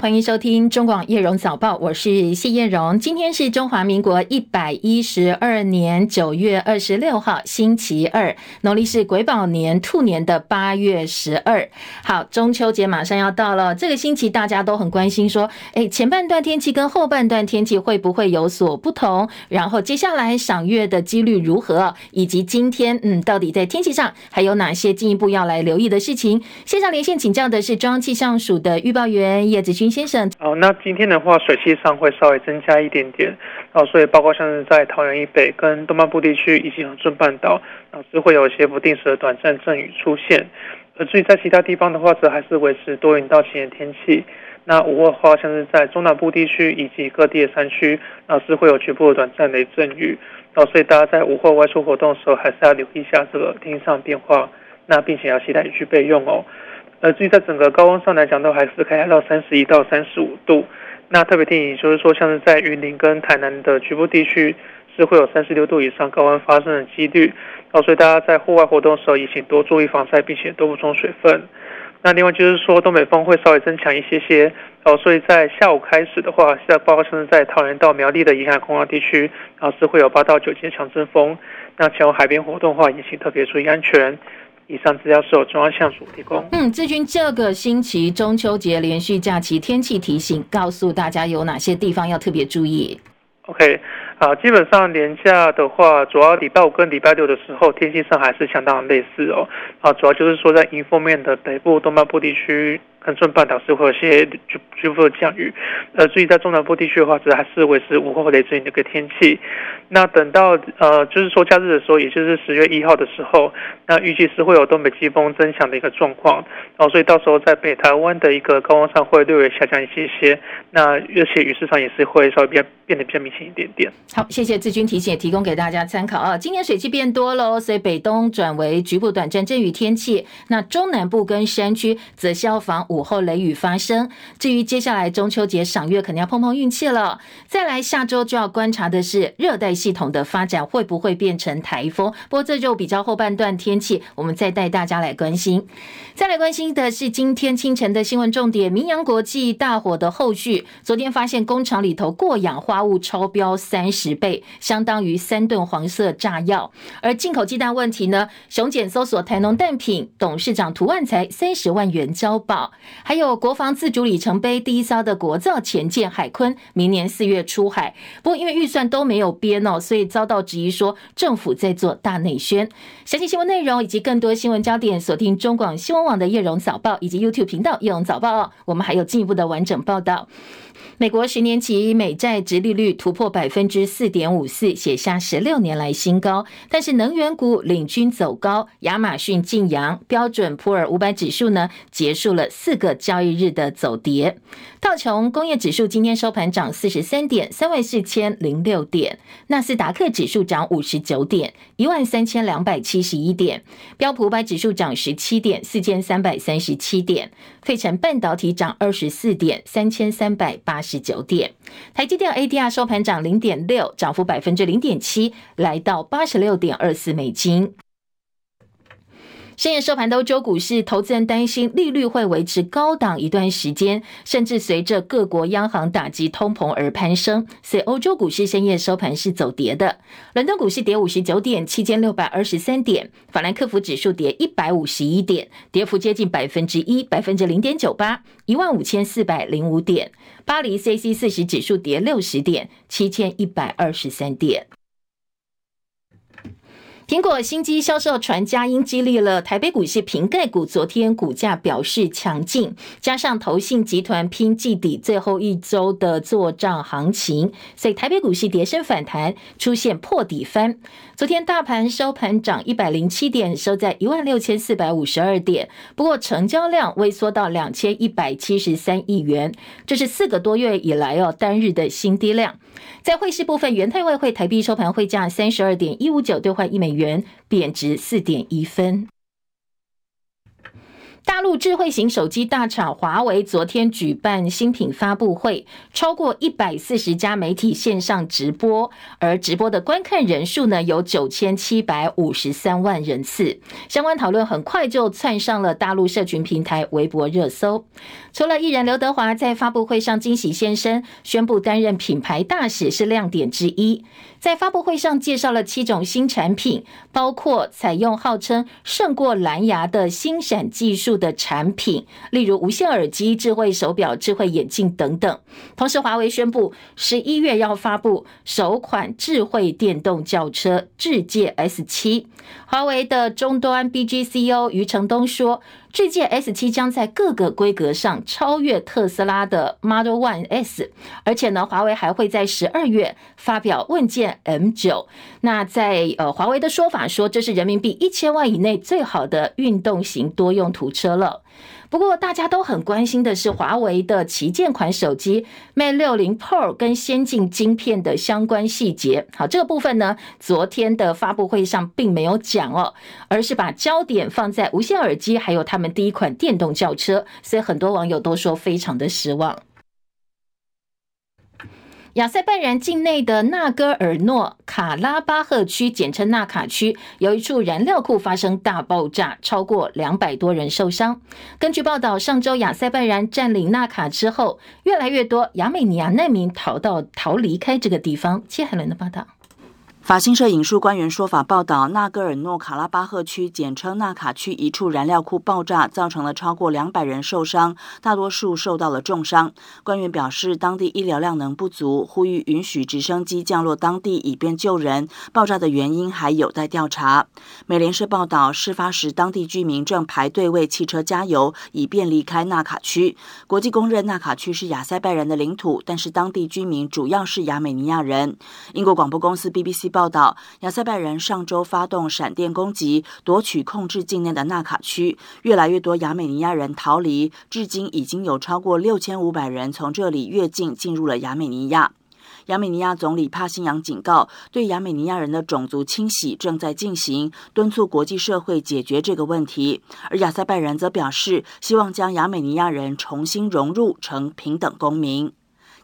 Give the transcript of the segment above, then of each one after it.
欢迎收听中广叶荣早报，我是谢叶荣。今天是中华民国一百一十二年九月二十六号，星期二，农历是癸卯年兔年的八月十二。好，中秋节马上要到了，这个星期大家都很关心，说，哎，前半段天气跟后半段天气会不会有所不同？然后接下来赏月的几率如何？以及今天，嗯，到底在天气上还有哪些进一步要来留意的事情？线上连线请教的是中央气象署的预报员叶子君先生，好，那今天的话，水汽上会稍微增加一点点，哦，所以包括像是在桃园以北跟东半部地区以及恒春半岛，啊，是会有一些不定时的短暂阵雨出现。而至于在其他地方的话，则还是维持多云到晴的天气。那午后的话，像是在中南部地区以及各地的山区，啊，是会有局部的短暂雷阵雨。然后，所以大家在午后外出活动的时候，还是要留意一下这个天气上变化，那并且要携带雨具备用哦。呃，至于在整个高温上来讲，都还是可以来到三十一到三十五度。那特别提醒就是说，像是在云林跟台南的局部地区，是会有三十六度以上高温发生的几率。哦，所以大家在户外活动的时候，也请多注意防晒，并且多补充水分。那另外就是说，东北风会稍微增强一些些。哦，所以在下午开始的话，现在包括像是在桃园到苗栗的沿海空旷地区，然后是会有八到九级强阵风。那前往海边活动的话，也请特别注意安全。以上资料是由中央气象署提供。嗯，志军，这个星期中秋节连续假期天气提醒，告诉大家有哪些地方要特别注意。OK，啊，基本上年假的话，主要礼拜五跟礼拜六的时候，天气上还是相当类似哦。啊，主要就是说在迎风面的北部、东半部地区。恒春半岛是会有些局局部的降雨，呃，至于在中南部地区的话，则还是维持午后雷阵雨的一个天气。那等到呃，就是说假日的时候，也就是十月一号的时候，那预计是会有东北季风增强的一个状况，然后所以到时候在北台湾的一个高温上会略微下降一些些。那而且雨势上也是会稍微变变得比较明显一点点。好，谢谢志军提醒，提供给大家参考啊。今天水汽变多喽，所以北东转为局部短暂阵雨天气。那中南部跟山区则消防。午后雷雨发生。至于接下来中秋节赏月，肯定要碰碰运气了。再来下周就要观察的是热带系统的发展会不会变成台风。不过这就比较后半段天气，我们再带大家来关心。再来关心的是今天清晨的新闻重点：明扬国际大火的后续。昨天发现工厂里头过氧化物超标三十倍，相当于三吨黄色炸药。而进口鸡蛋问题呢？熊检搜索台农蛋品董事长涂万才三十万元交保。还有国防自主里程碑第一艘的国造潜舰海鲲，明年四月出海。不过因为预算都没有编哦，所以遭到质疑说政府在做大内宣。详细新闻内容以及更多新闻焦点，锁定中广新闻网的叶荣早报以及 YouTube 频道叶荣早报哦。我们还有进一步的完整报道。美国十年期美债殖利率突破百分之四点五四，写下十六年来新高。但是能源股领军走高，亚马逊晋阳，标准普尔五百指数呢结束了四四个交易日的走跌。道琼工业指数今天收盘涨四十三点，三万四千零六点。纳斯达克指数涨五十九点，一万三千两百七十一点。标普五百指数涨十七点，四千三百三十七点。费城半导体涨二十四点，三千三百八。十九点，台积电 ADR 收盘涨零点六，涨幅百分之零点七，来到八十六点二四美金。深夜收盘的欧洲股市，投资人担心利率会维持高档一段时间，甚至随着各国央行打击通膨而攀升，所以欧洲股市深夜收盘是走跌的。伦敦股市跌五十九点，七千六百二十三点；法兰克福指数跌一百五十一点，跌幅接近百分之一，百分之零点九八，一万五千四百零五点；巴黎 C C 四十指数跌六十点，七千一百二十三点。苹果新机销售传佳音，激励了台北股市瓶盖股，昨天股价表示强劲，加上投信集团拼季底最后一周的做账行情，所以台北股市跌升反弹，出现破底翻。昨天大盘收盘涨一百零七点，收在一万六千四百五十二点，不过成交量萎缩到两千一百七十三亿元，这是四个多月以来哦单日的新低量。在汇市部分，元泰外汇台币收盘汇价三十二点一五九兑换一美元，元贬值四点一分。大陆智慧型手机大厂华为昨天举办新品发布会，超过一百四十家媒体线上直播，而直播的观看人数呢有九千七百五十三万人次。相关讨论很快就窜上了大陆社群平台微博热搜。除了艺人刘德华在发布会上惊喜现身，宣布担任品牌大使是亮点之一。在发布会上介绍了七种新产品，包括采用号称胜过蓝牙的星闪技术的产品，例如无线耳机、智慧手表、智慧眼镜等等。同时，华为宣布十一月要发布首款智慧电动轿车智界 S7。华为的终端 BG CO 余承东说。这届 S 七将在各个规格上超越特斯拉的 Model One S，而且呢，华为还会在十二月发表问界 M 九。那在呃，华为的说法说，这是人民币一千万以内最好的运动型多用途车了。不过，大家都很关心的是华为的旗舰款手机 Mate 60 Pro 跟先进晶片的相关细节。好，这个部分呢，昨天的发布会上并没有讲哦，而是把焦点放在无线耳机，还有他们第一款电动轿车，所以很多网友都说非常的失望。亚塞拜然境内的纳戈尔诺卡拉巴赫区，简称纳卡区，有一处燃料库发生大爆炸，超过两百多人受伤。根据报道，上周亚塞拜然占领纳卡之后，越来越多亚美尼亚难民逃到逃离开这个地方。切海伦的报道。法新社引述官员说法报道，纳戈尔诺卡拉巴赫区（简称纳卡区）一处燃料库爆炸，造成了超过两百人受伤，大多数受到了重伤。官员表示，当地医疗量能不足，呼吁允许直升机降落当地以便救人。爆炸的原因还有待调查。美联社报道，事发时当地居民正排队为汽车加油，以便离开纳卡区。国际公认纳卡区是亚塞拜然的领土，但是当地居民主要是亚美尼亚人。英国广播公司 BBC 报。道：亚塞拜人上周发动闪电攻击，夺取控制境内的纳卡区。越来越多亚美尼亚人逃离，至今已经有超过六千五百人从这里越境进入了亚美尼亚。亚美尼亚总理帕辛扬警告，对亚美尼亚人的种族清洗正在进行，敦促国际社会解决这个问题。而亚塞拜人则表示，希望将亚美尼亚人重新融入成平等公民。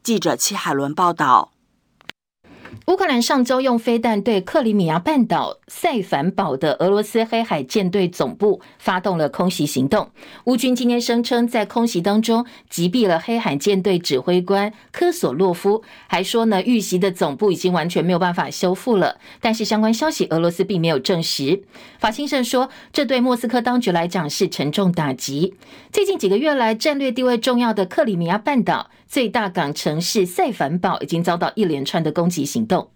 记者戚海伦报道。乌克兰上周用飞弹对克里米亚半岛塞凡堡的俄罗斯黑海舰队总部发动了空袭行动。乌军今天声称，在空袭当中击毙了黑海舰队指挥官科索洛夫，还说呢，遇袭的总部已经完全没有办法修复了。但是相关消息，俄罗斯并没有证实。法新社说，这对莫斯科当局来讲是沉重打击。最近几个月来，战略地位重要的克里米亚半岛最大港城市塞凡堡已经遭到一连串的攻击行动。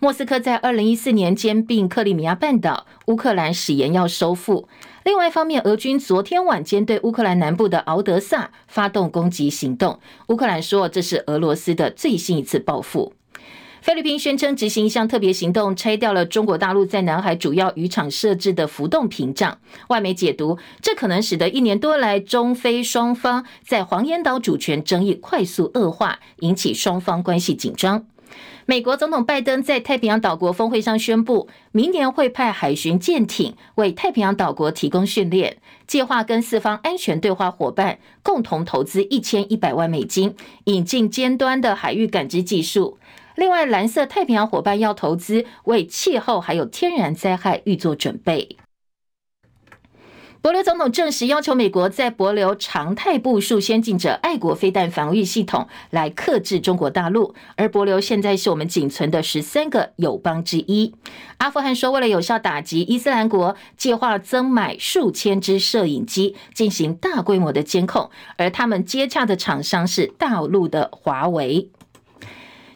莫斯科在二零一四年兼并克里米亚半岛，乌克兰誓言要收复。另外一方面，俄军昨天晚间对乌克兰南部的敖德萨发动攻击行动，乌克兰说这是俄罗斯的最新一次报复。菲律宾宣称执行一项特别行动，拆掉了中国大陆在南海主要渔场设置的浮动屏障。外媒解读，这可能使得一年多来中菲双方在黄岩岛主权争议快速恶化，引起双方关系紧张。美国总统拜登在太平洋岛国峰会上宣布，明年会派海巡舰艇为太平洋岛国提供训练，计划跟四方安全对话伙伴共同投资一千一百万美金，引进尖端的海域感知技术。另外，蓝色太平洋伙伴要投资为气候还有天然灾害预做准备。帛琉总统证实，要求美国在帛琉常态部署先进者爱国飞弹防御系统，来克制中国大陆。而帛琉现在是我们仅存的十三个友邦之一。阿富汗说，为了有效打击伊斯兰国，计划增买数千支摄影机，进行大规模的监控。而他们接洽的厂商是大陆的华为。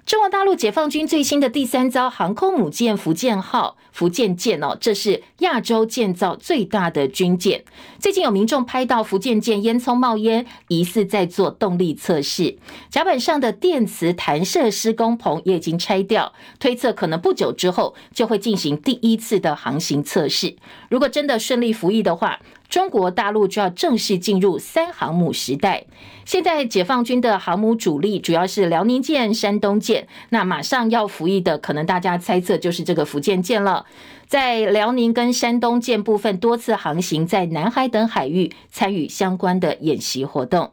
中国大陆解放军最新的第三艘航空母舰“福建号”福建舰哦，这是亚洲建造最大的军舰。最近有民众拍到福建舰烟囱冒烟，疑似在做动力测试。甲板上的电磁弹射施工棚也已经拆掉，推测可能不久之后就会进行第一次的航行测试。如果真的顺利服役的话，中国大陆就要正式进入三航母时代。现在解放军的航母主力主要是辽宁舰、山东舰，那马上要服役的，可能大家猜测就是这个福建舰了。在辽宁跟山东舰部分多次航行在南海等海域，参与相关的演习活动。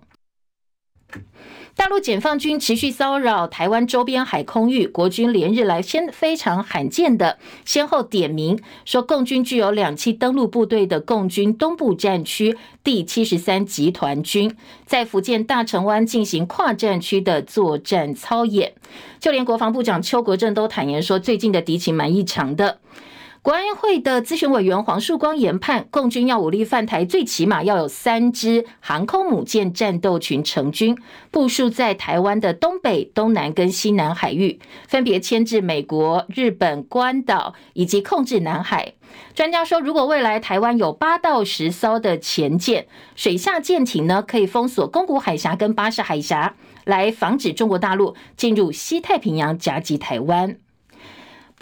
大陆解放军持续骚扰台湾周边海空域，国军连日来先非常罕见的先后点名说，共军具有两栖登陆部队的共军东部战区第七十三集团军，在福建大城湾进行跨战区的作战操演，就连国防部长邱国正都坦言说，最近的敌情蛮异常的。国安会的咨询委员黄树光研判，共军要武力犯台，最起码要有三支航空母舰战斗群成军，部署在台湾的东北、东南跟西南海域，分别牵制美国、日本、关岛以及控制南海。专家说，如果未来台湾有八到十艘的潜舰、水下舰艇呢，可以封锁宫古海峡跟巴士海峡，来防止中国大陆进入西太平洋夹击台湾。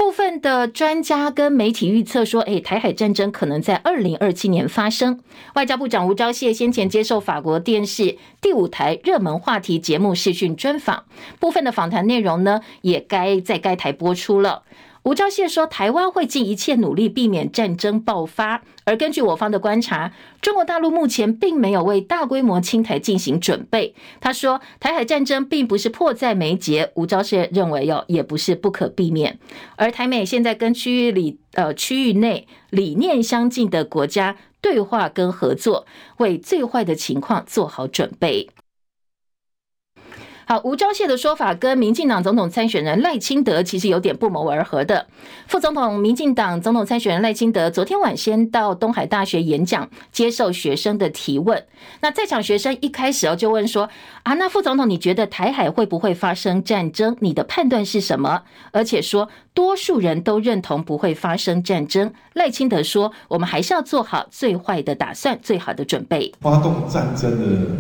部分的专家跟媒体预测说，诶，台海战争可能在二零二七年发生。外交部长吴钊燮先前接受法国电视第五台热门话题节目视讯专访，部分的访谈内容呢，也该在该台播出了。吴钊燮说，台湾会尽一切努力避免战争爆发。而根据我方的观察，中国大陆目前并没有为大规模侵台进行准备。他说，台海战争并不是迫在眉睫。吴钊燮认为，哟，也不是不可避免。而台美现在跟区域里呃区域内理念相近的国家对话跟合作，为最坏的情况做好准备。好，吴钊燮的说法跟民进党总统参选人赖清德其实有点不谋而合的。副总统、民进党总统参选人赖清德昨天晚先到东海大学演讲，接受学生的提问。那在场学生一开始哦就问说：“啊，那副总统，你觉得台海会不会发生战争？你的判断是什么？”而且说多数人都认同不会发生战争。赖清德说：“我们还是要做好最坏的打算，最好的准备。”发动战争的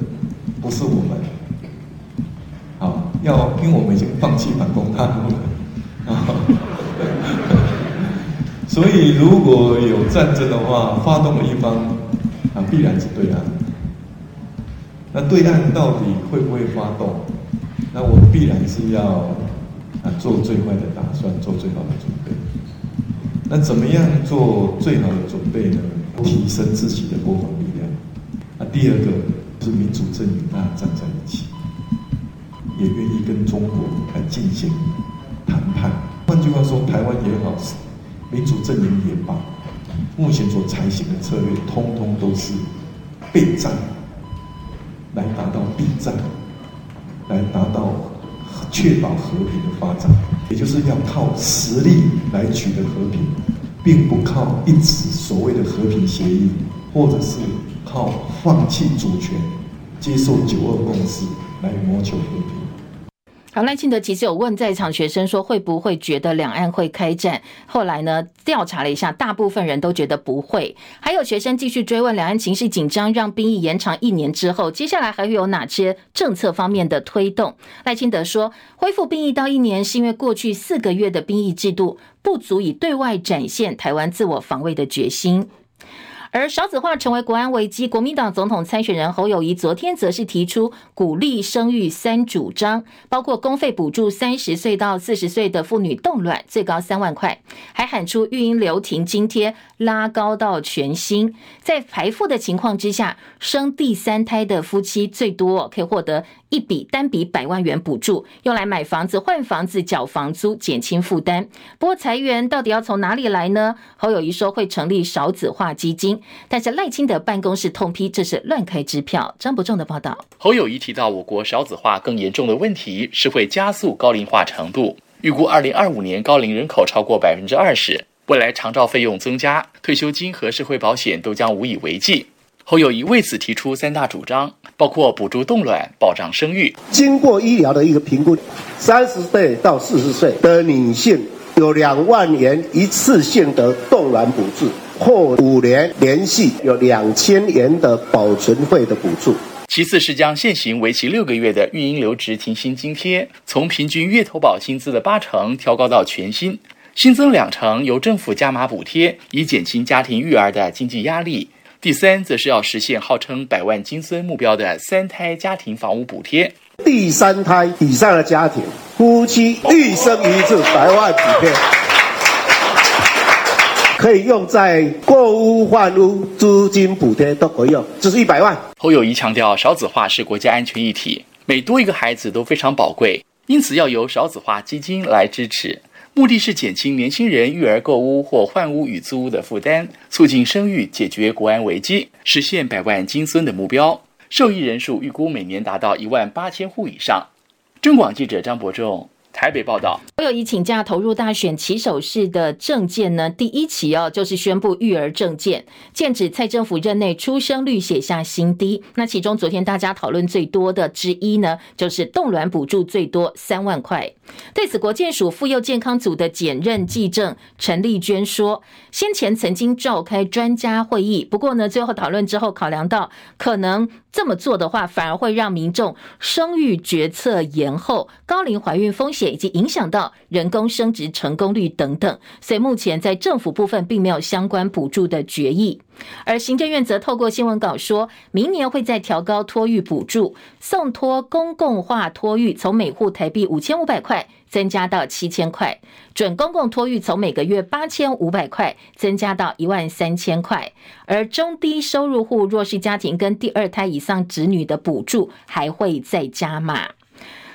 不是我们。啊要，因为我们已经放弃反攻大陆了啊，所以如果有战争的话，发动的一方啊，必然是对岸。那对岸到底会不会发动？那我们必然是要啊做最坏的打算，做最好的准备。那怎么样做最好的准备呢？提升自己的国防力量。啊，第二个是民主阵营大家站在一起。也愿意跟中国来进行谈判。换句话说，台湾也好，民主阵营也罢，目前所采取的策略，通通都是备战，来达到避战，来达到确保和平的发展。也就是要靠实力来取得和平，并不靠一纸所谓的和平协议，或者是靠放弃主权、接受九二共识来谋求和平。好，赖清德其实有问在场学生说，会不会觉得两岸会开战？后来呢，调查了一下，大部分人都觉得不会。还有学生继续追问，两岸情势紧张，让兵役延长一年之后，接下来还会有哪些政策方面的推动？赖清德说，恢复兵役到一年，是因为过去四个月的兵役制度不足以对外展现台湾自我防卫的决心。而少子化成为国安危机，国民党总统参选人侯友谊昨天则是提出鼓励生育三主张，包括公费补助三十岁到四十岁的妇女冻卵最高三万块，还喊出育婴留停津贴拉高到全薪，在排富的情况之下，生第三胎的夫妻最多可以获得一笔单笔百万元补助，用来买房子、换房子、缴房租，减轻负担。不过裁员到底要从哪里来呢？侯友谊说会成立少子化基金，但是赖清德办公室痛批这是乱开支票。张伯仲的报道。侯友谊提到，我国少子化更严重的问题是会加速高龄化程度，预估二零二五年高龄人口超过百分之二十，未来长照费用增加，退休金和社会保险都将无以为继。侯友谊为此提出三大主张，包括补助冻卵、保障生育。经过医疗的一个评估，三十岁到四十岁的女性有两万元一次性的冻卵补助，或五年连续有两千元的保存费的补助。其次是将现行为期六个月的育婴留职停薪津贴，从平均月投保薪资的八成调高到全薪，新增两成由政府加码补贴，以减轻家庭育儿的经济压力。第三，则是要实现号称百万金孙目标的三胎家庭房屋补贴。第三胎以上的家庭，夫妻一生一次百万补贴，可以用在购屋换屋、租金补贴都可以用，这是一百万。侯友宜强调，少子化是国家安全议题，每多一个孩子都非常宝贵，因此要由少子化基金来支持，目的是减轻年轻人育儿购屋或换屋与租屋的负担，促进生育，解决国安危机，实现百万金孙的目标。受益人数预估每年达到一万八千户以上。中广记者张博仲台北报道。侯友宜请假投入大选起手式的政见呢，第一起哦，就是宣布育儿政见，剑指蔡政府任内出生率写下新低。那其中昨天大家讨论最多的之一呢，就是冻卵补助最多三万块。对此，国健署妇幼健康组的检任技正陈丽娟说，先前曾经召开专家会议，不过呢，最后讨论之后考量到可能。这么做的话，反而会让民众生育决策延后、高龄怀孕风险以及影响到人工生殖成功率等等。所以目前在政府部分并没有相关补助的决议。而行政院则透过新闻稿说，明年会再调高托育补助，送托公共化托育从每户台币五千五百块增加到七千块，准公共托育从每个月八千五百块增加到一万三千块，而中低收入户弱势家庭跟第二胎以上子女的补助还会再加码。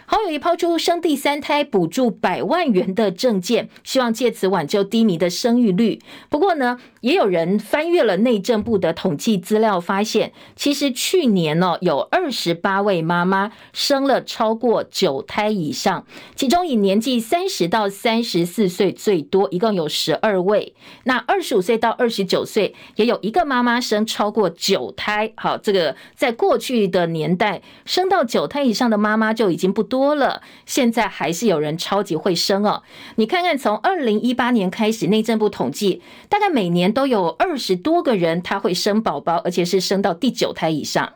侯友宜抛出生第三胎补助百万元的政见，希望借此挽救低迷的生育率。不过呢，也有人翻阅了内政部的统计资料，发现其实去年呢，有二十八位妈妈生了超过九胎以上，其中以年纪三十到三十四岁最多，一共有十二位。那二十五岁到二十九岁也有一个妈妈生超过九胎。好，这个在过去的年代，生到九胎以上的妈妈就已经不多。多了，现在还是有人超级会生哦。你看看，从二零一八年开始，内政部统计，大概每年都有二十多个人他会生宝宝，而且是生到第九胎以上。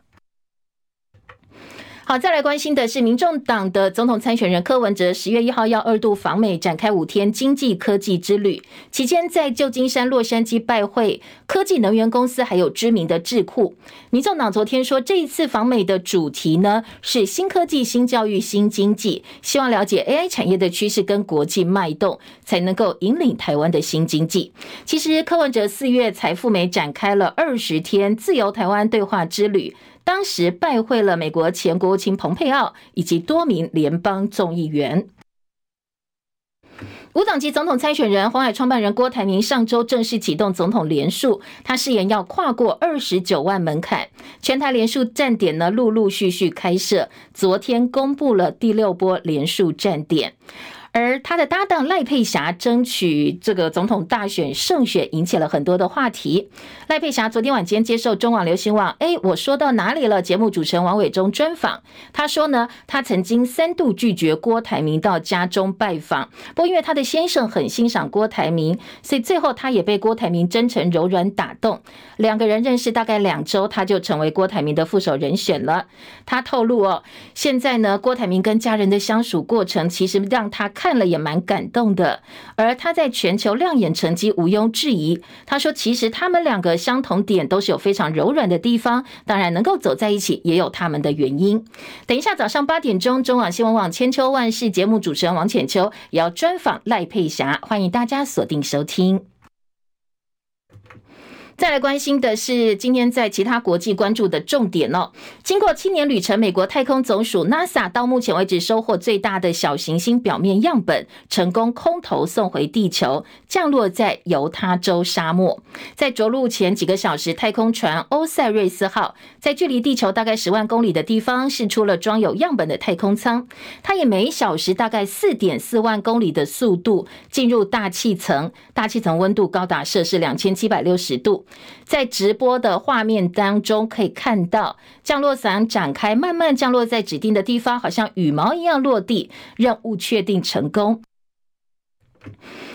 好，再来关心的是，民众党的总统参选人柯文哲十月一号要二度访美，展开五天经济科技之旅。期间在旧金山、洛杉矶拜会科技能源公司，还有知名的智库。民众党昨天说，这一次访美的主题呢是新科技、新教育、新经济，希望了解 AI 产业的趋势跟国际脉动，才能够引领台湾的新经济。其实柯文哲四月才赴美展开了二十天自由台湾对话之旅。当时拜会了美国前国务卿蓬佩奥以及多名联邦众议员。无党籍总统参选人鸿海创办人郭台铭上周正式启动总统连署，他誓言要跨过二十九万门槛。全台连署站点呢，陆陆续续开设，昨天公布了第六波连署站点。而他的搭档赖佩霞争取这个总统大选胜选，引起了很多的话题。赖佩霞昨天晚间接受中网流行网，哎，我说到哪里了？节目主持人王伟忠专访，他说呢，他曾经三度拒绝郭台铭到家中拜访，不过因为他的先生很欣赏郭台铭，所以最后他也被郭台铭真诚柔软打动。两个人认识大概两周，他就成为郭台铭的副手人选了。他透露哦，现在呢，郭台铭跟家人的相处过程，其实让他。看了也蛮感动的，而他在全球亮眼成绩毋庸置疑。他说：“其实他们两个相同点都是有非常柔软的地方，当然能够走在一起也有他们的原因。”等一下早上八点钟，中网新闻网千秋万世节目主持人王浅秋也要专访赖佩霞，欢迎大家锁定收听。再来关心的是，今天在其他国际关注的重点哦。经过七年旅程，美国太空总署 NASA 到目前为止收获最大的小行星表面样本，成功空投送回地球，降落在犹他州沙漠。在着陆前几个小时，太空船欧塞瑞斯号在距离地球大概十万公里的地方试出了装有样本的太空舱，它以每小时大概四点四万公里的速度进入大气层，大气层温度高达摄氏两千七百六十度。在直播的画面当中，可以看到降落伞展开，慢慢降落在指定的地方，好像羽毛一样落地。任务确定成功。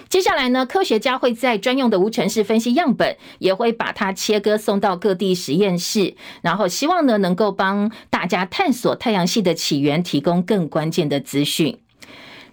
接下来呢，科学家会在专用的无尘室分析样本，也会把它切割送到各地实验室，然后希望呢能够帮大家探索太阳系的起源，提供更关键的资讯。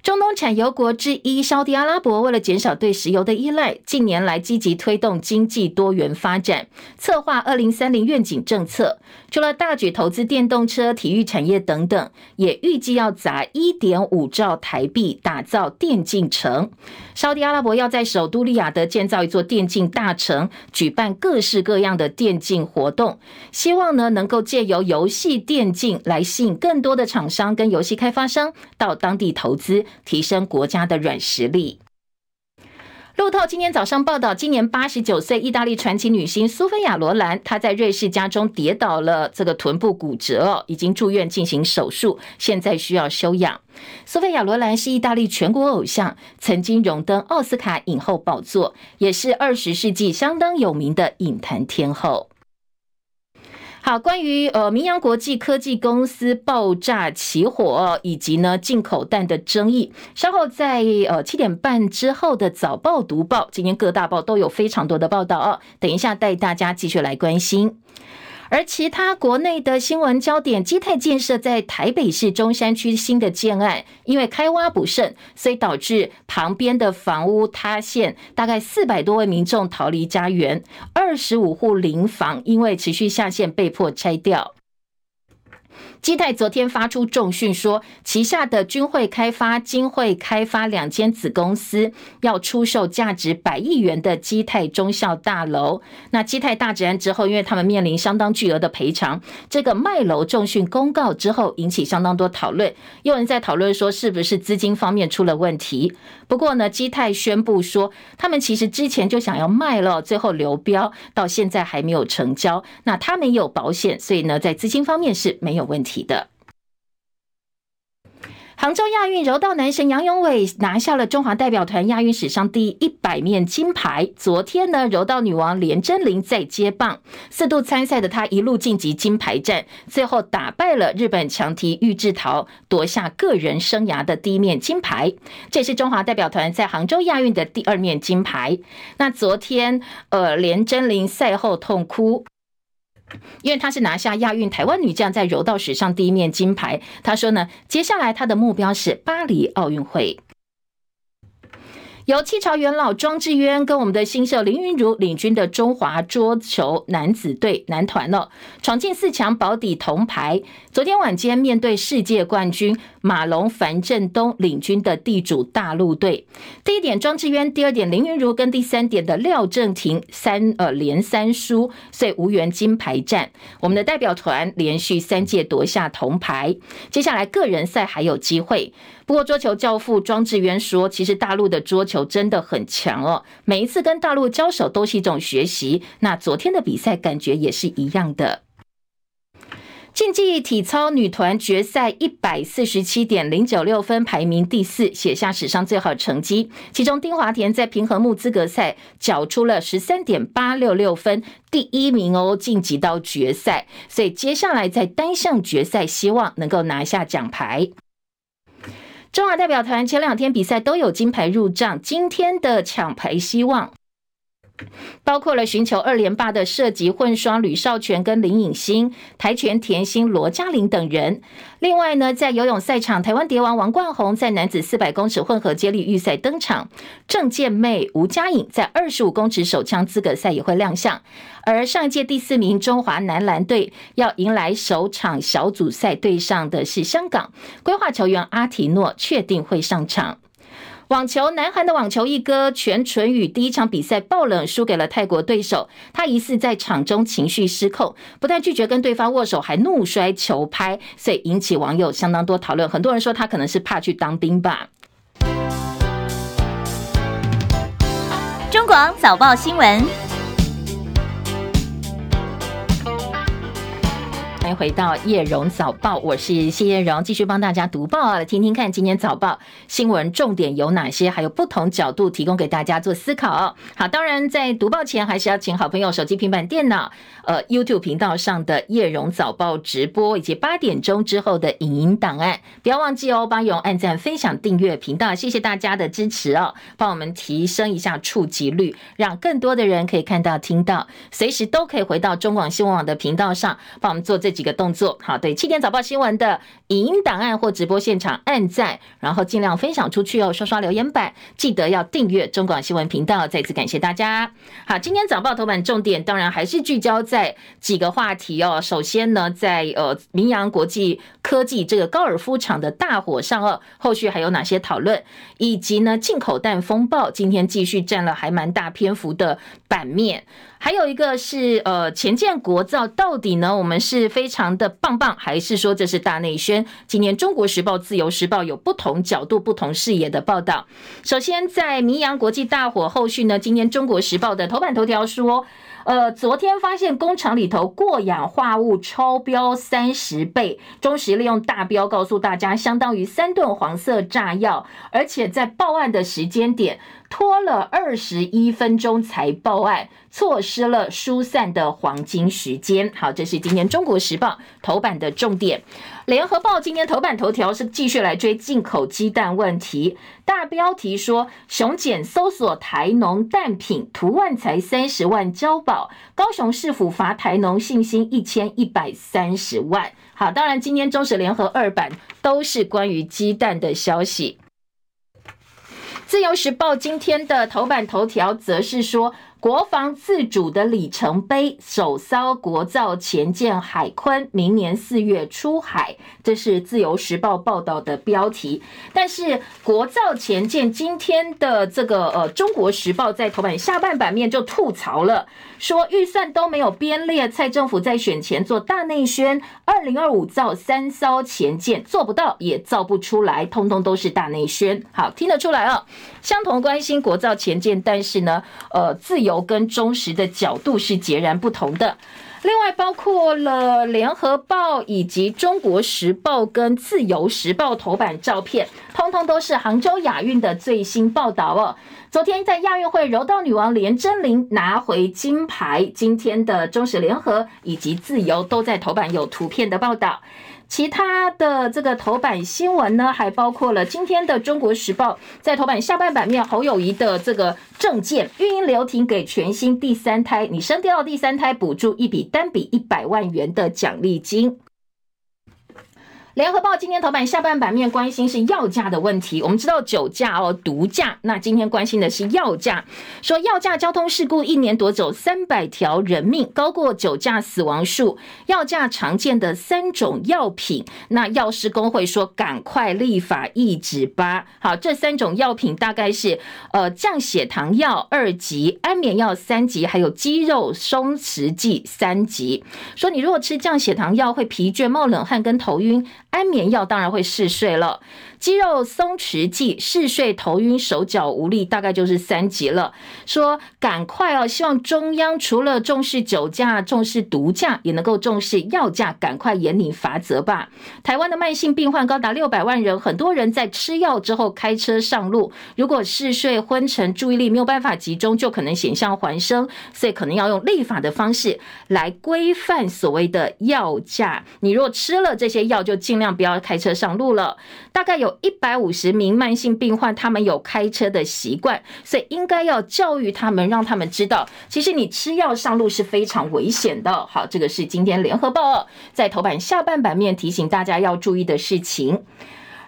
中东产油国之一沙特阿拉伯为了减少对石油的依赖，近年来积极推动经济多元发展，策划二零三零愿景政策。除了大举投资电动车、体育产业等等，也预计要砸一点五兆台币打造电竞城。沙特阿拉伯要在首都利雅得建造一座电竞大城，举办各式各样的电竞活动，希望呢能够借由游戏电竞来吸引更多的厂商跟游戏开发商到当地投资。提升国家的软实力。路透今天早上报道，今年八十九岁意大利传奇女星苏菲亚罗兰，她在瑞士家中跌倒了，这个臀部骨折，已经住院进行手术，现在需要休养。苏菲亚罗兰是意大利全国偶像，曾经荣登奥斯卡影后宝座，也是二十世纪相当有名的影坛天后。好，关于呃明阳国际科技公司爆炸起火以及呢进口蛋的争议，稍后在呃七点半之后的早报读报，今天各大报都有非常多的报道哦，等一下带大家继续来关心。而其他国内的新闻焦点，基泰建设在台北市中山区新的建案，因为开挖不慎，所以导致旁边的房屋塌陷，大概四百多位民众逃离家园，二十五户邻房因为持续下陷被迫拆掉。基泰昨天发出重讯说，旗下的君汇开发、金汇开发两间子公司要出售价值百亿元的基泰忠孝大楼。那基泰大止案之后，因为他们面临相当巨额的赔偿，这个卖楼重讯公告之后，引起相当多讨论。有人在讨论说，是不是资金方面出了问题？不过呢，基泰宣布说，他们其实之前就想要卖了，最后流标，到现在还没有成交。那他们有保险，所以呢，在资金方面是没有问题。的杭州亚运柔道男神杨永伟拿下了中华代表团亚运史上第一百面金牌。昨天呢，柔道女王连珍羚再接棒，四度参赛的她一路晋级金牌战，最后打败了日本强敌玉置桃，夺下个人生涯的第一面金牌。这是中华代表团在杭州亚运的第二面金牌。那昨天，呃，连珍羚赛后痛哭。因为她是拿下亚运台湾女将在柔道史上第一面金牌，她说呢，接下来她的目标是巴黎奥运会。由七朝元老庄智渊跟我们的新秀林云如领军的中华桌球男子队男团哦，闯进四强保底铜牌。昨天晚间面对世界冠军马龙樊振东领军的地主大陆队，第一点庄智渊，第二点林云如跟第三点的廖正廷三呃连三输，所以无缘金牌战。我们的代表团连续三届夺下铜牌，接下来个人赛还有机会。不过，桌球教父庄智渊说：“其实大陆的桌球真的很强哦，每一次跟大陆交手都是一种学习。那昨天的比赛感觉也是一样的。”竞技体操女团决赛一百四十七点零九六分排名第四，写下史上最好成绩。其中丁华田在平衡木资格赛缴出了十三点八六六分，第一名哦，晋级到决赛。所以接下来在单项决赛，希望能够拿下奖牌。中华代表团前两天比赛都有金牌入账，今天的抢牌希望。包括了寻求二连霸的射击混双吕少权跟林颖欣、跆拳甜心罗嘉玲等人。另外呢，在游泳赛场，台湾蝶王王冠宏在男子四百公尺混合接力预赛登场，郑健妹吴佳颖在二十五公尺手枪资格赛也会亮相。而上届第四名中华男篮队要迎来首场小组赛，对上的是香港，规划球员阿提诺确定会上场。网球，南韩的网球一哥全纯宇第一场比赛爆冷输给了泰国对手，他疑似在场中情绪失控，不但拒绝跟对方握手，还怒摔球拍，所以引起网友相当多讨论。很多人说他可能是怕去当兵吧。中广早报新闻。回到叶荣早报，我是谢叶荣，继续帮大家读报啊，听听看今天早报新闻重点有哪些，还有不同角度提供给大家做思考。好，当然在读报前，还是要请好朋友手机、平板、电脑，呃，YouTube 频道上的叶荣早报直播，以及八点钟之后的影音档案，不要忘记哦，帮叶荣按赞、分享、订阅频道，谢谢大家的支持哦，帮我们提升一下触及率，让更多的人可以看到、听到，随时都可以回到中广新闻网的频道上，帮我们做这几。几个动作。好，对，七点早报新闻的影音档案或直播现场按赞，然后尽量分享出去哦，刷刷留言板，记得要订阅中广新闻频道。再次感谢大家。好，今天早报头版重点当然还是聚焦在几个话题哦。首先呢，在呃明扬国际科技这个高尔夫场的大火上哦，后续还有哪些讨论？以及呢，进口蛋风暴今天继续占了还蛮大篇幅的版面。还有一个是呃，前建国造到底呢？我们是非常的棒棒，还是说这是大内宣？今年《中国时报》《自由时报》有不同角度、不同视野的报道。首先，在明阳国际大火后续呢，今天《中国时报》的头版头条说，呃，昨天发现工厂里头过氧化物超标三十倍，中石利用大标告诉大家，相当于三吨黄色炸药，而且在报案的时间点。拖了二十一分钟才报案，错失了疏散的黄金时间。好，这是今天《中国时报》头版的重点。《联合报》今天头版头条是继续来追进口鸡蛋问题，大标题说：雄检搜索台农蛋品，图万才三十万交保，高雄市府罚台农信心一千一百三十万。好，当然今天中时联合二版都是关于鸡蛋的消息。自由时报今天的头版头条则是说，国防自主的里程碑，首艘国造潜舰海鲲明年四月出海，这是自由时报报道的标题。但是国造潜舰今天的这个呃中国时报在头版下半版面就吐槽了，说预算都没有编列，蔡政府在选前做大内宣，二零二五造三艘潜舰做不到也造不出来，通通都是大内宣。好，听得出来啊，相同关心国造潜舰，但是呢，呃，自由。跟中时的角度是截然不同的。另外，包括了联合报以及中国时报跟自由时报头版照片，通通都是杭州亚运的最新报道哦。昨天在亚运会，柔道女王连珍玲拿回金牌。今天的中时联合以及自由都在头版有图片的报道。其他的这个头版新闻呢，还包括了今天的《中国时报》在头版下半版面，侯友谊的这个政见，育婴留停给全新第三胎，你生掉第三胎补助一笔单笔一百万元的奖励金。联合报今天头版下半版面关心是药价的问题。我们知道酒驾哦，毒驾。那今天关心的是药价，说药驾交通事故一年夺走三百条人命，高过酒驾死亡数。药驾常见的三种药品，那药师公会说赶快立法抑制吧。好，这三种药品大概是呃降血糖药二级、安眠药三级，还有肌肉松弛剂三级。说你如果吃降血糖药会疲倦、冒冷汗跟头晕。安眠药当然会嗜睡了。肌肉松弛剂、嗜睡、头晕、手脚无力，大概就是三级了。说赶快哦，希望中央除了重视酒驾、重视毒驾，也能够重视药驾，赶快严厉罚则吧。台湾的慢性病患高达六百万人，很多人在吃药之后开车上路，如果嗜睡、昏沉、注意力没有办法集中，就可能险象环生。所以可能要用立法的方式来规范所谓的药驾。你若吃了这些药，就尽量不要开车上路了。大概有。一百五十名慢性病患，他们有开车的习惯，所以应该要教育他们，让他们知道，其实你吃药上路是非常危险的。好，这个是今天联合报在头版下半版面提醒大家要注意的事情。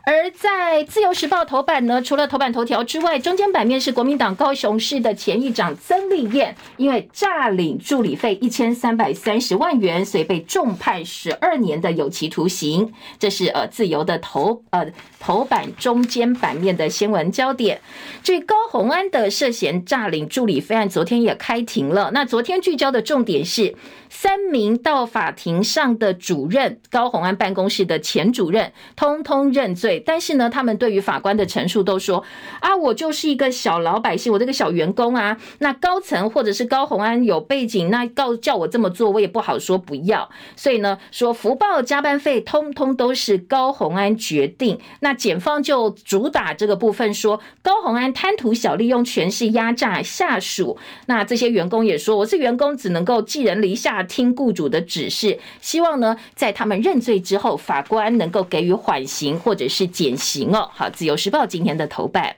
而在自由时报头版呢，除了头版头条之外，中间版面是国民党高雄市的前议长曾丽燕，因为诈领助理费一千三百三十万元，所以被重判十二年的有期徒刑。这是呃自由的头呃头版中间版面的新闻焦点。至于高虹安的涉嫌诈领助理费案，昨天也开庭了。那昨天聚焦的重点是。三名到法庭上的主任，高虹安办公室的前主任，通通认罪。但是呢，他们对于法官的陈述都说：“啊，我就是一个小老百姓，我这个小员工啊。那高层或者是高虹安有背景，那告叫我这么做，我也不好说不要。所以呢，说福报加班费，通通都是高虹安决定。那检方就主打这个部分说，高虹安贪图小利，用权势压榨下属。那这些员工也说，我是员工，只能够寄人篱下。”听雇主的指示，希望呢，在他们认罪之后，法官能够给予缓刑或者是减刑哦。好，自由时报今天的头版。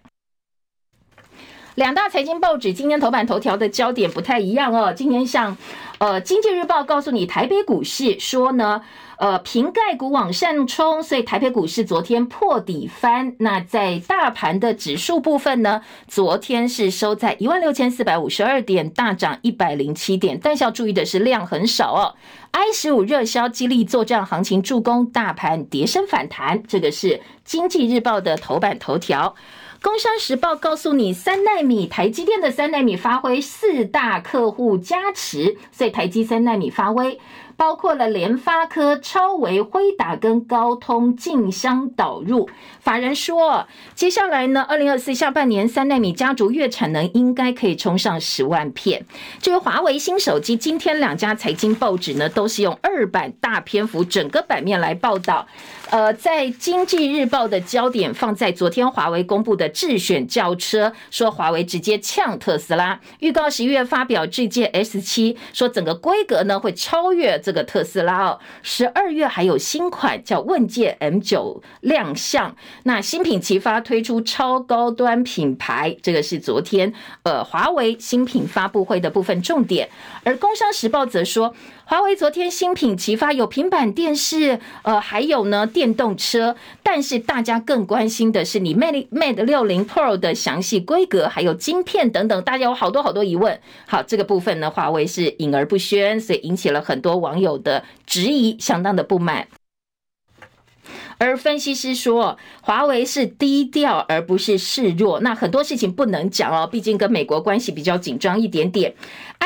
两大财经报纸今天头版头条的焦点不太一样哦。今天像呃，经济日报告诉你，台北股市说呢。呃，瓶盖股往上冲，所以台北股市昨天破底翻。那在大盘的指数部分呢，昨天是收在一万六千四百五十二点，大涨一百零七点。但是要注意的是，量很少哦。I 十五热销激励作战行情，助攻大盘跌升反弹。这个是经济日报的头版头条。工商时报告诉你，三奈米台积电的三奈米发挥，四大客户加持，所以台积三奈米发威。包括了联发科、超微、辉达跟高通竞相导入。法人说，接下来呢，二零二四下半年三纳米家族月产能应该可以冲上十万片。至于华为新手机，今天两家财经报纸呢都是用二版大篇幅整个版面来报道。呃，在经济日报的焦点放在昨天华为公布的智选轿车，说华为直接呛特斯拉，预告十一月发表智界 S 七，说整个规格呢会超越这个特斯拉哦。十二月还有新款叫问界 M 九亮相，那新品齐发推出超高端品牌，这个是昨天呃华为新品发布会的部分重点。而工商时报则说。华为昨天新品齐发，有平板电视，呃，还有呢电动车。但是大家更关心的是你 Mate Mate 六零 Pro 的详细规格，还有晶片等等，大家有好多好多疑问。好，这个部分呢，华为是隐而不宣，所以引起了很多网友的质疑，相当的不满。而分析师说，华为是低调而不是示弱。那很多事情不能讲哦，毕竟跟美国关系比较紧张一点点。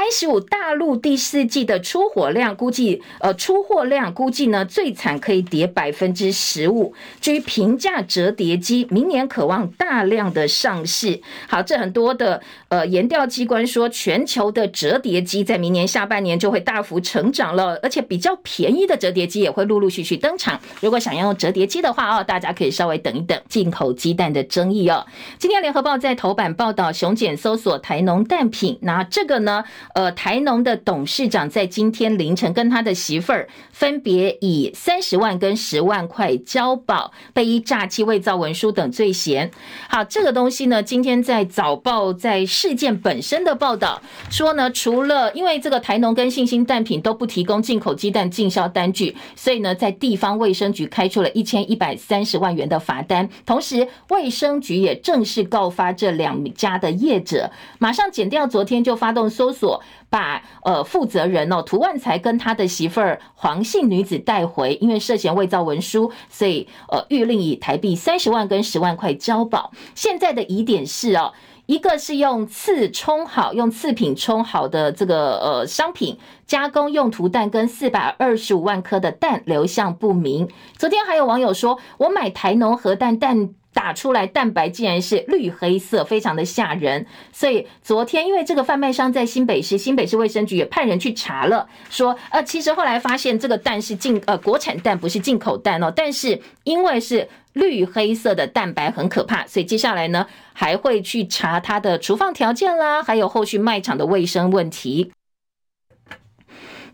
I 十五大陆第四季的出货量估计，呃，出货量估计呢，最惨可以跌百分之十五。至于平价折叠机，明年可望大量的上市。好，这很多的呃研调机关说，全球的折叠机在明年下半年就会大幅成长了，而且比较便宜的折叠机也会陆陆续续登场。如果想要用折叠，机的话哦，大家可以稍微等一等。进口鸡蛋的争议哦，今天联合报在头版报道雄检搜索台农蛋品，那这个呢，呃，台农的董事长在今天凌晨跟他的媳妇儿分别以三十万跟十万块交保，被依诈欺、伪造文书等罪嫌。好，这个东西呢，今天在早报在事件本身的报道说呢，除了因为这个台农跟信兴蛋品都不提供进口鸡蛋进销单据，所以呢，在地方卫生局开出了一。千一百三十万元的罚单，同时卫生局也正式告发这两家的业者，马上检调，昨天就发动搜索，把呃负责人哦涂万才跟他的媳妇儿黄姓女子带回，因为涉嫌伪造文书，所以呃谕令以台币三十万跟十万块交保。现在的疑点是哦。一个是用次充好、用次品充好的这个呃商品加工用途弹，跟四百二十五万颗的弹流向不明。昨天还有网友说，我买台农和蛋蛋打出来蛋白竟然是绿黑色，非常的吓人。所以昨天因为这个贩卖商在新北市，新北市卫生局也派人去查了，说呃其实后来发现这个蛋是进呃国产蛋，不是进口蛋哦，但是因为是。绿黑色的蛋白很可怕，所以接下来呢，还会去查它的储放条件啦，还有后续卖场的卫生问题。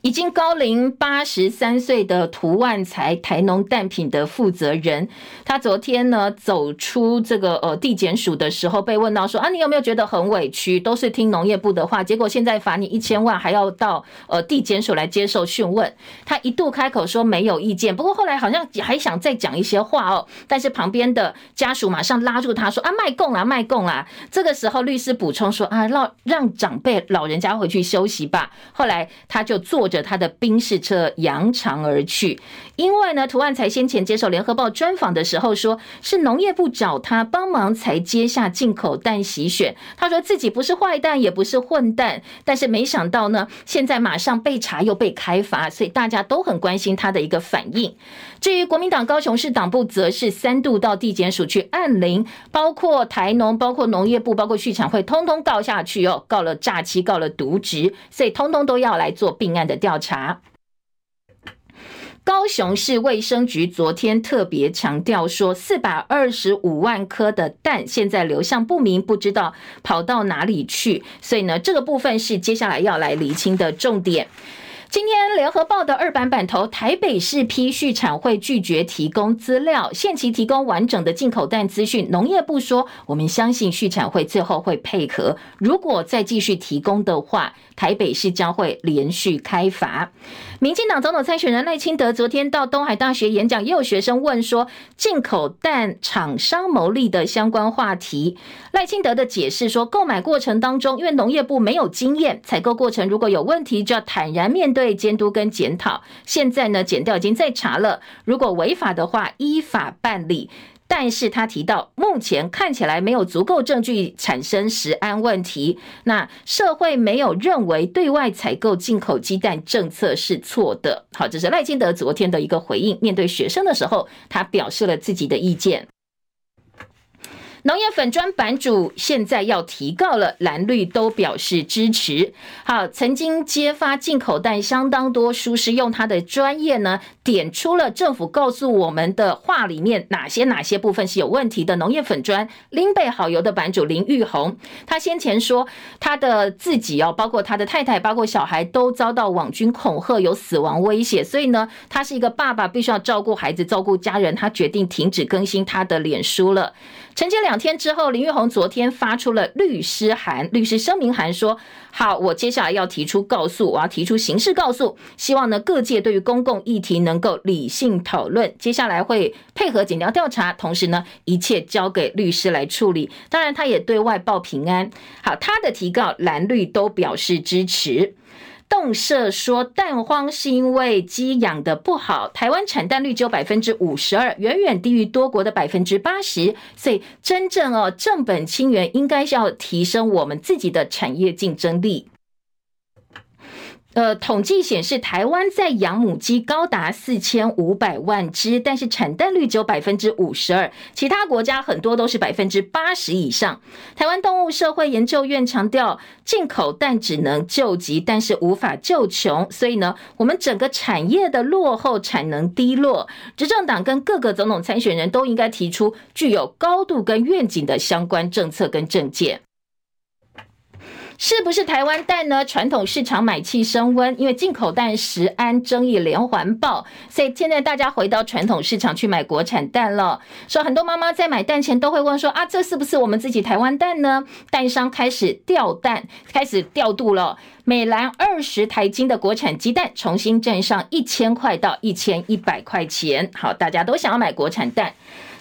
已经高龄八十三岁的涂万才，台农蛋品的负责人，他昨天呢走出这个呃地检署的时候，被问到说啊，你有没有觉得很委屈？都是听农业部的话，结果现在罚你一千万，还要到呃地检署来接受讯问。他一度开口说没有意见，不过后来好像还想再讲一些话哦。但是旁边的家属马上拉住他说啊，卖供啊，卖供啊。这个时候律师补充说啊，让让长辈老人家回去休息吧。后来他就坐着。他的宾士车扬长而去，因为呢，涂万才先前接受联合报专访的时候说，是农业部找他帮忙才接下进口蛋洗选。他说自己不是坏蛋，也不是混蛋，但是没想到呢，现在马上被查又被开罚，所以大家都很关心他的一个反应。至于国民党高雄市党部，则是三度到地检署去按铃，包括台农、包括农业部、包括畜产会，通通告下去哦，告了诈欺，告了渎职，所以通通都要来做并案的调查。高雄市卫生局昨天特别强调说，四百二十五万颗的蛋现在流向不明，不知道跑到哪里去，所以呢，这个部分是接下来要来厘清的重点。今天联合报的二版版头，台北市批畜产会拒绝提供资料，限期提供完整的进口蛋资讯。农业部说，我们相信畜产会最后会配合，如果再继续提供的话，台北市将会连续开罚。民进党总统参选人赖清德昨天到东海大学演讲，也有学生问说进口蛋厂商牟利的相关话题。赖清德的解释说，购买过程当中，因为农业部没有经验，采购过程如果有问题，就要坦然面对监督跟检讨。现在呢，检调已经在查了，如果违法的话，依法办理。但是他提到，目前看起来没有足够证据产生食安问题。那社会没有认为对外采购进口鸡蛋政策是错的。好，这是赖清德昨天的一个回应。面对学生的时候，他表示了自己的意见。农业粉专版主现在要提告了，蓝绿都表示支持。好，曾经揭发进口蛋相当多，书是用他的专业呢，点出了政府告诉我们的话里面哪些哪些部分是有问题的。农业粉专林北好油的版主林玉红，他先前说他的自己哦，包括他的太太，包括小孩都遭到网军恐吓，有死亡威胁，所以呢，他是一个爸爸，必须要照顾孩子，照顾家人，他决定停止更新他的脸书了。承接两天之后，林玉红昨天发出了律师函、律师声明函，说：“好，我接下来要提出告诉，我要提出刑事告诉，希望呢各界对于公共议题能够理性讨论，接下来会配合检调调查，同时呢一切交给律师来处理。当然，他也对外报平安。好，他的提告蓝绿都表示支持。”动社说蛋荒是因为鸡养的不好，台湾产蛋率只有百分之五十二，远远低于多国的百分之八十，所以真正哦正本清源，应该是要提升我们自己的产业竞争力。呃，统计显示，台湾在养母鸡高达四千五百万只，但是产蛋率只有百分之五十二，其他国家很多都是百分之八十以上。台湾动物社会研究院强调，进口蛋只能救急，但是无法救穷，所以呢，我们整个产业的落后，产能低落，执政党跟各个总统参选人都应该提出具有高度跟愿景的相关政策跟政见。是不是台湾蛋呢？传统市场买气升温，因为进口蛋食安争议连环爆，所以现在大家回到传统市场去买国产蛋了。说很多妈妈在买蛋前都会问说：啊，这是不是我们自己台湾蛋呢？蛋商开始调蛋，开始调度了。美兰二十台斤的国产鸡蛋重新站上一千块到一千一百块钱。好，大家都想要买国产蛋。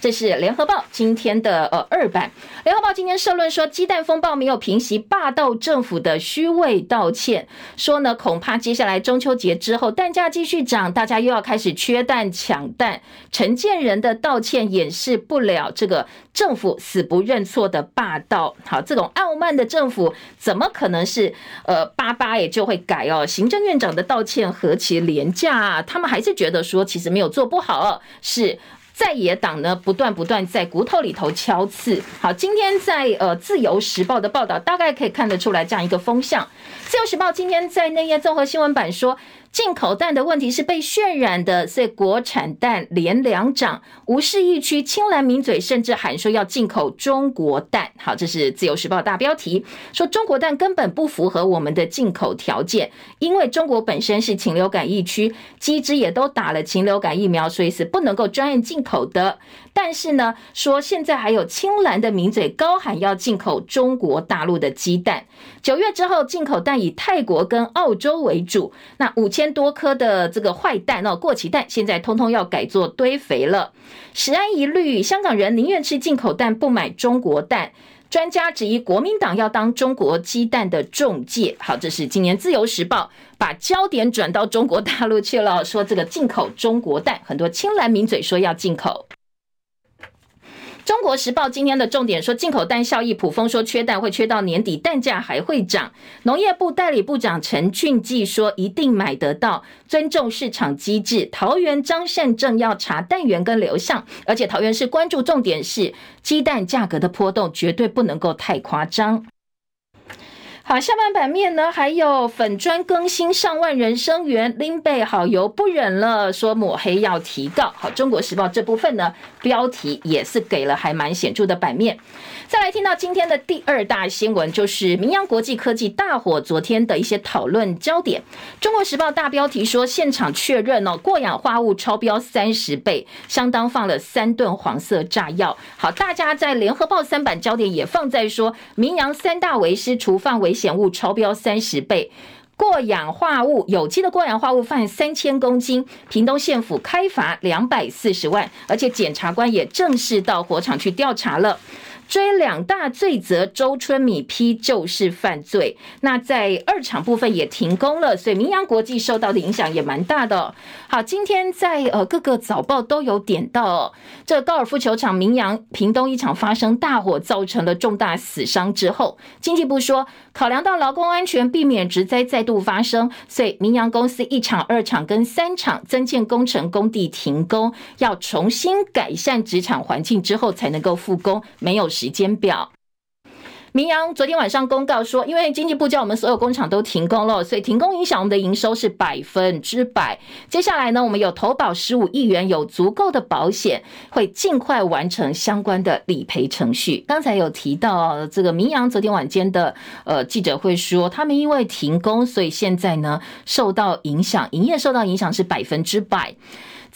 这是联合报今天的呃二版。联合报今天社论说，鸡蛋风暴没有平息，霸道政府的虚伪道歉，说呢，恐怕接下来中秋节之后，蛋价继续涨，大家又要开始缺蛋抢蛋。陈建仁的道歉掩饰不了这个政府死不认错的霸道。好，这种傲慢的政府，怎么可能是呃巴巴也就会改哦？行政院长的道歉何其廉价啊！他们还是觉得说，其实没有做不好，是。在野党呢，不断不断在骨头里头敲刺。好，今天在呃《自由时报》的报道，大概可以看得出来这样一个风向。《自由时报》今天在内页综合新闻版说。进口蛋的问题是被渲染的，所以国产蛋连两涨，无视疫区，青蓝名嘴甚至喊说要进口中国蛋。好，这是自由时报大标题，说中国蛋根本不符合我们的进口条件，因为中国本身是禽流感疫区，鸡只也都打了禽流感疫苗，所以是不能够专案进口的。但是呢，说现在还有青蓝的名嘴高喊要进口中国大陆的鸡蛋。九月之后，进口蛋以泰国跟澳洲为主。那五千多颗的这个坏蛋哦，过期蛋，现在通通要改做堆肥了。食安疑虑，香港人宁愿吃进口蛋，不买中国蛋。专家质疑国民党要当中国鸡蛋的中介。好，这是今年自由时报把焦点转到中国大陆去了，说这个进口中国蛋，很多青蓝名嘴说要进口。中国时报今天的重点说，进口蛋效益，普丰说缺蛋会缺到年底，蛋价还会涨。农业部代理部长陈俊记说，一定买得到，尊重市场机制。桃园张善政要查蛋源跟流向，而且桃园市关注重点是鸡蛋价格的波动绝对不能够太夸张。好，下半版面呢，还有粉砖更新上万人声援林北好友不忍了，说抹黑要提告。好，中国时报这部分呢，标题也是给了还蛮显著的版面。再来听到今天的第二大新闻，就是明扬国际科技大火，昨天的一些讨论焦点。中国时报大标题说，现场确认哦，过氧化物超标三十倍，相当放了三吨黄色炸药。好，大家在联合报三版焦点也放在说，明扬三大为师厨放危险物超标三十倍，过氧化物有机的过氧化物犯三千公斤，屏东县府开罚两百四十万，而且检察官也正式到火场去调查了。追两大罪责，周春米批就是犯罪。那在二厂部分也停工了，所以明扬国际受到的影响也蛮大的。好，今天在呃各个早报都有点到哦，这高尔夫球场明扬屏东一场发生大火，造成了重大死伤之后，经济部说考量到劳工安全，避免职灾再度发生，所以明扬公司一厂、二厂跟三厂增建工程工地停工，要重新改善职场环境之后才能够复工，没有。时间表，明阳昨天晚上公告说，因为经济部叫我们所有工厂都停工了，所以停工影响我们的营收是百分之百。接下来呢，我们有投保十五亿元，有足够的保险，会尽快完成相关的理赔程序。刚才有提到这个明阳昨天晚间的呃记者会说，他们因为停工，所以现在呢受到影响，营业受到影响是百分之百。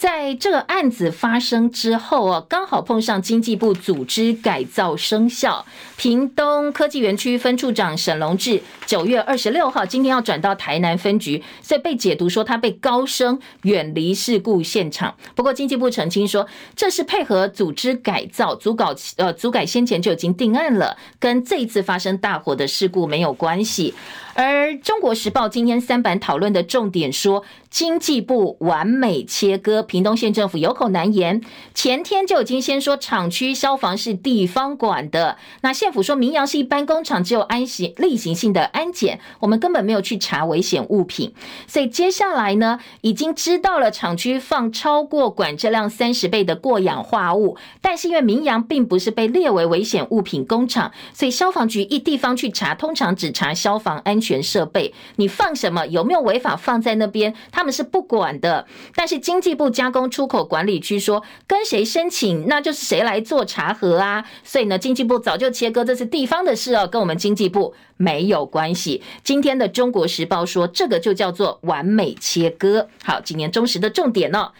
在这个案子发生之后啊，刚好碰上经济部组织改造生效，屏东科技园区分处长沈龙志九月二十六号今天要转到台南分局，所以被解读说他被高升远离事故现场。不过经济部澄清说，这是配合组织改造，组稿呃组改先前就已经定案了，跟这一次发生大火的事故没有关系。而中国时报今天三版讨论的重点说，经济部完美切割，屏东县政府有口难言。前天就已经先说厂区消防是地方管的，那县府说明扬是一般工厂，只有安行例行性的安检，我们根本没有去查危险物品。所以接下来呢，已经知道了厂区放超过管制量三十倍的过氧化物，但是因为明扬并不是被列为危险物品工厂，所以消防局一地方去查，通常只查消防安。安全设备，你放什么有没有违法放在那边，他他们是不管的。但是经济部加工出口管理区说，跟谁申请，那就是谁来做查核啊。所以呢，经济部早就切割，这是地方的事哦，跟我们经济部没有关系。今天的中国时报说，这个就叫做完美切割。好，今年中时的重点哦。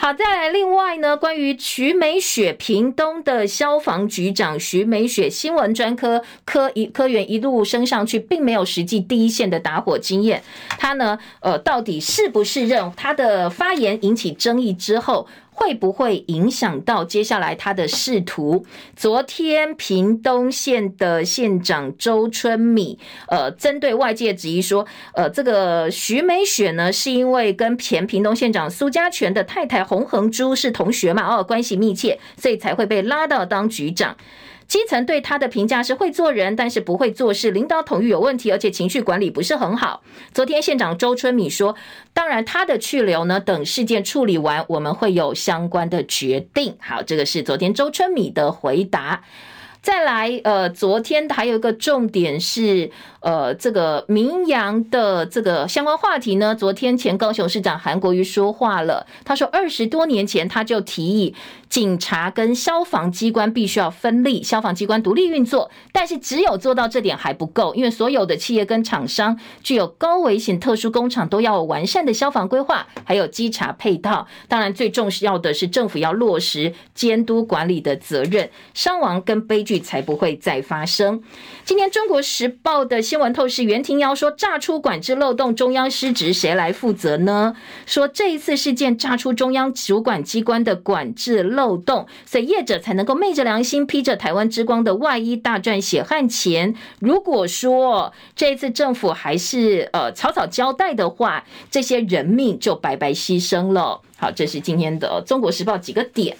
好，再来另外呢，关于徐美雪，屏东的消防局长徐美雪，新闻专科科一科员一路升上去，并没有实际第一线的打火经验。他呢，呃，到底是不是认他的发言引起争议之后，会不会影响到接下来他的仕途？昨天屏东县的县长周春米，呃，针对外界质疑说，呃，这个徐美雪呢，是因为跟前屏东县长苏家全的太太洪恒珠是同学嘛，哦，关系密切，所以才会被拉到当局长。基层对他的评价是会做人，但是不会做事，领导统御有问题，而且情绪管理不是很好。昨天县长周春米说，当然他的去留呢，等事件处理完，我们会有相关的决定。好，这个是昨天周春米的回答。再来，呃，昨天还有一个重点是，呃，这个明扬的这个相关话题呢，昨天前高雄市长韩国瑜说话了，他说二十多年前他就提议。警察跟消防机关必须要分立，消防机关独立运作，但是只有做到这点还不够，因为所有的企业跟厂商具有高危险特殊工厂都要完善的消防规划，还有稽查配套。当然，最重要的是政府要落实监督管理的责任，伤亡跟悲剧才不会再发生。今天《中国时报》的新闻透视袁庭瑶说，炸出管制漏洞，中央失职，谁来负责呢？说这一次事件炸出中央主管机关的管制漏洞。漏洞，所以业者才能够昧着良心，披着台湾之光的外衣，大赚血汗钱。如果说这一次政府还是呃草草交代的话，这些人命就白白牺牲了。好，这是今天的《中国时报》几个点。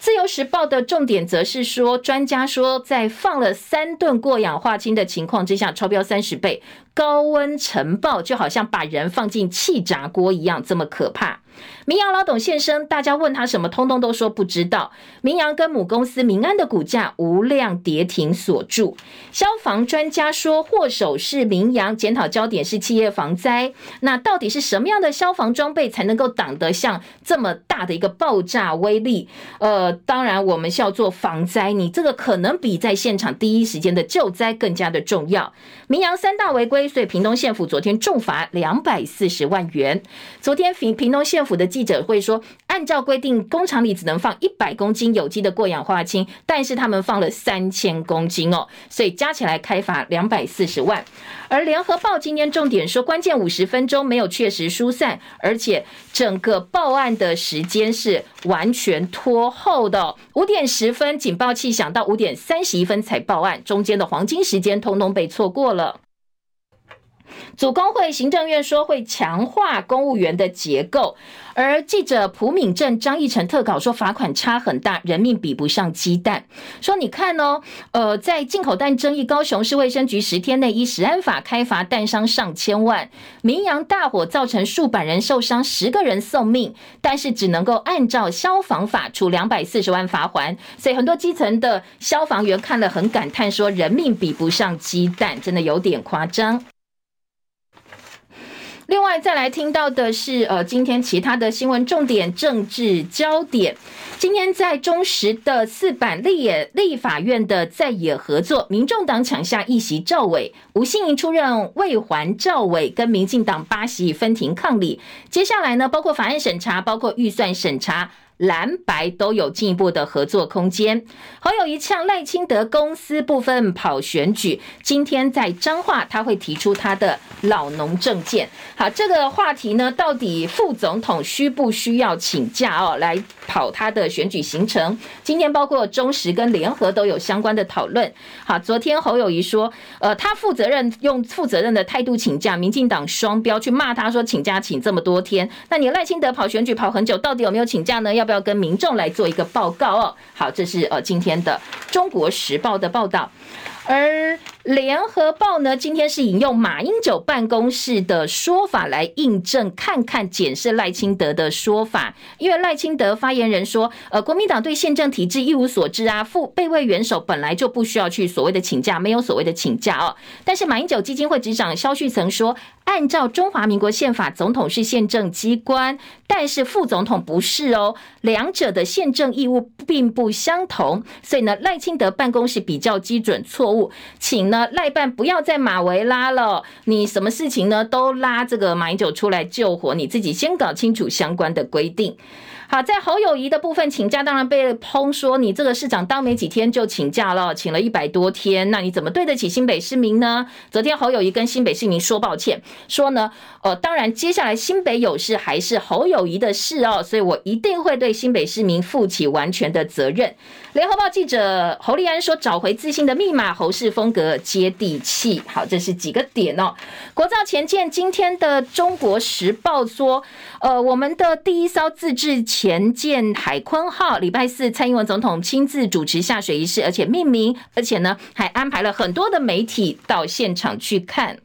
自由时报的重点则是说，专家说，在放了三吨过氧化氢的情况之下，超标三十倍，高温尘爆，就好像把人放进气炸锅一样，这么可怕。明扬老董现身，大家问他什么，通通都说不知道。明扬跟母公司明安的股价无量跌停锁住。消防专家说，祸首是明扬，检讨焦点是企业防灾。那到底是什么样的消防装备才能够挡得像这么大的一个爆炸威力？呃，当然我们是要做防灾，你这个可能比在现场第一时间的救灾更加的重要。明扬三大违规，所以屏东县府昨天重罚两百四十万元。昨天屏屏东县府的记者会说，按照规定，工厂里只能放一百公斤有机的过氧化氢，但是他们放了三千公斤哦，所以加起来开罚两百四十万。而联合报今天重点说，关键五十分钟没有确实疏散，而且整个报案的时间是完全拖后的。五点十分警报器响到五点三十一分才报案，中间的黄金时间通通被错过了。组工会行政院说会强化公务员的结构，而记者朴敏正、张义成特稿说罚款差很大，人命比不上鸡蛋。说你看哦，呃，在进口蛋争议，高雄市卫生局十天内依食安法开罚蛋商上千万。明扬大火造成数百人受伤，十个人送命，但是只能够按照消防法处两百四十万罚锾。所以很多基层的消防员看了很感叹，说人命比不上鸡蛋，真的有点夸张。另外，再来听到的是，呃，今天其他的新闻重点、政治焦点。今天在中时的四版立野立法院的在野合作，民众党抢下一席赵伟，吴欣盈出任卫环赵伟，跟民进党八席分庭抗礼。接下来呢，包括法案审查，包括预算审查。蓝白都有进一步的合作空间。侯友谊呛赖清德公司部分跑选举，今天在彰化他会提出他的老农政见。好，这个话题呢，到底副总统需不需要请假哦，来跑他的选举行程？今天包括中时跟联合都有相关的讨论。好，昨天侯友谊说，呃，他负责任用负责任的态度请假，民进党双标去骂他说请假请这么多天，那你赖清德跑选举跑很久，到底有没有请假呢？要要跟民众来做一个报告哦。好，这是呃今天的《中国时报》的报道，而。联合报呢，今天是引用马英九办公室的说法来印证，看看检视赖清德的说法。因为赖清德发言人说，呃，国民党对宪政体制一无所知啊，副备位元首本来就不需要去所谓的请假，没有所谓的请假哦。但是马英九基金会执长萧旭曾说，按照中华民国宪法，总统是宪政机关，但是副总统不是哦，两者的宪政义务并不相同。所以呢，赖清德办公室比较基准错误，请呢。赖办不要再马维拉了，你什么事情呢都拉这个马英九出来救火，你自己先搞清楚相关的规定。好，在侯友谊的部分请假，当然被抨说你这个市长当没几天就请假了，请了一百多天，那你怎么对得起新北市民呢？昨天侯友谊跟新北市民说抱歉，说呢，呃，当然接下来新北有事还是侯友谊的事哦，所以我一定会对新北市民负起完全的责任。联合报记者侯立安说，找回自信的密码，侯氏风格接地气。好，这是几个点哦。国造前舰今天的中国时报说，呃，我们的第一艘自制。前舰海鲲号礼拜四，蔡英文总统亲自主持下水仪式，而且命名，而且呢还安排了很多的媒体到现场去看。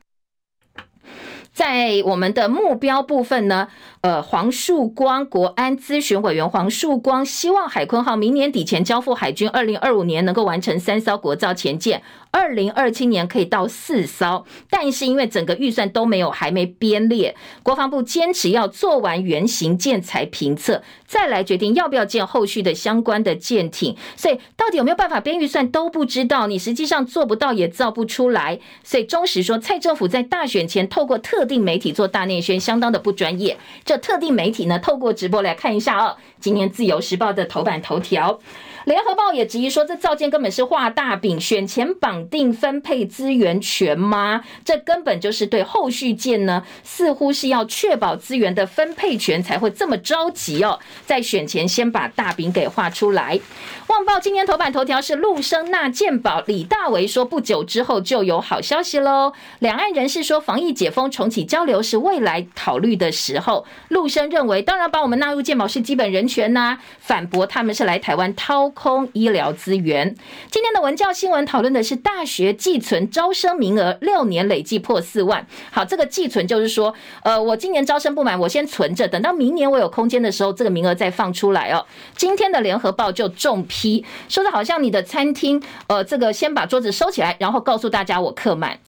在我们的目标部分呢，呃，黄树光国安咨询委员黄树光希望海鲲号明年底前交付海军，二零二五年能够完成三艘国造前舰。二零二七年可以到四艘，但是因为整个预算都没有，还没编列，国防部坚持要做完原型舰才评测，再来决定要不要建后续的相关的舰艇。所以到底有没有办法编预算都不知道，你实际上做不到也造不出来。所以中时说，蔡政府在大选前透过特定媒体做大内宣，相当的不专业。这特定媒体呢，透过直播来看一下哦，今天自由时报的头版头条。联合报也质疑说，这造舰根本是画大饼，选前绑定分配资源权吗？这根本就是对后续舰呢，似乎是要确保资源的分配权，才会这么着急哦，在选前先把大饼给画出来。旺报今天头版头条是陆生纳健保，李大为说不久之后就有好消息喽。两岸人士说，防疫解封，重启交流是未来考虑的时候。陆生认为，当然把我们纳入健保是基本人权呐、反驳他们是来台湾掏空医疗资源。今天的文教新闻讨论的是大学寄存招生名额六年累计破四万。好，这个寄存就是说，呃，我今年招生不满，我先存着，等到明年我有空间的时候，这个名额再放出来哦。今天的联合报就重批，说的好像你的餐厅，呃，这个先把桌子收起来，然后告诉大家我客满。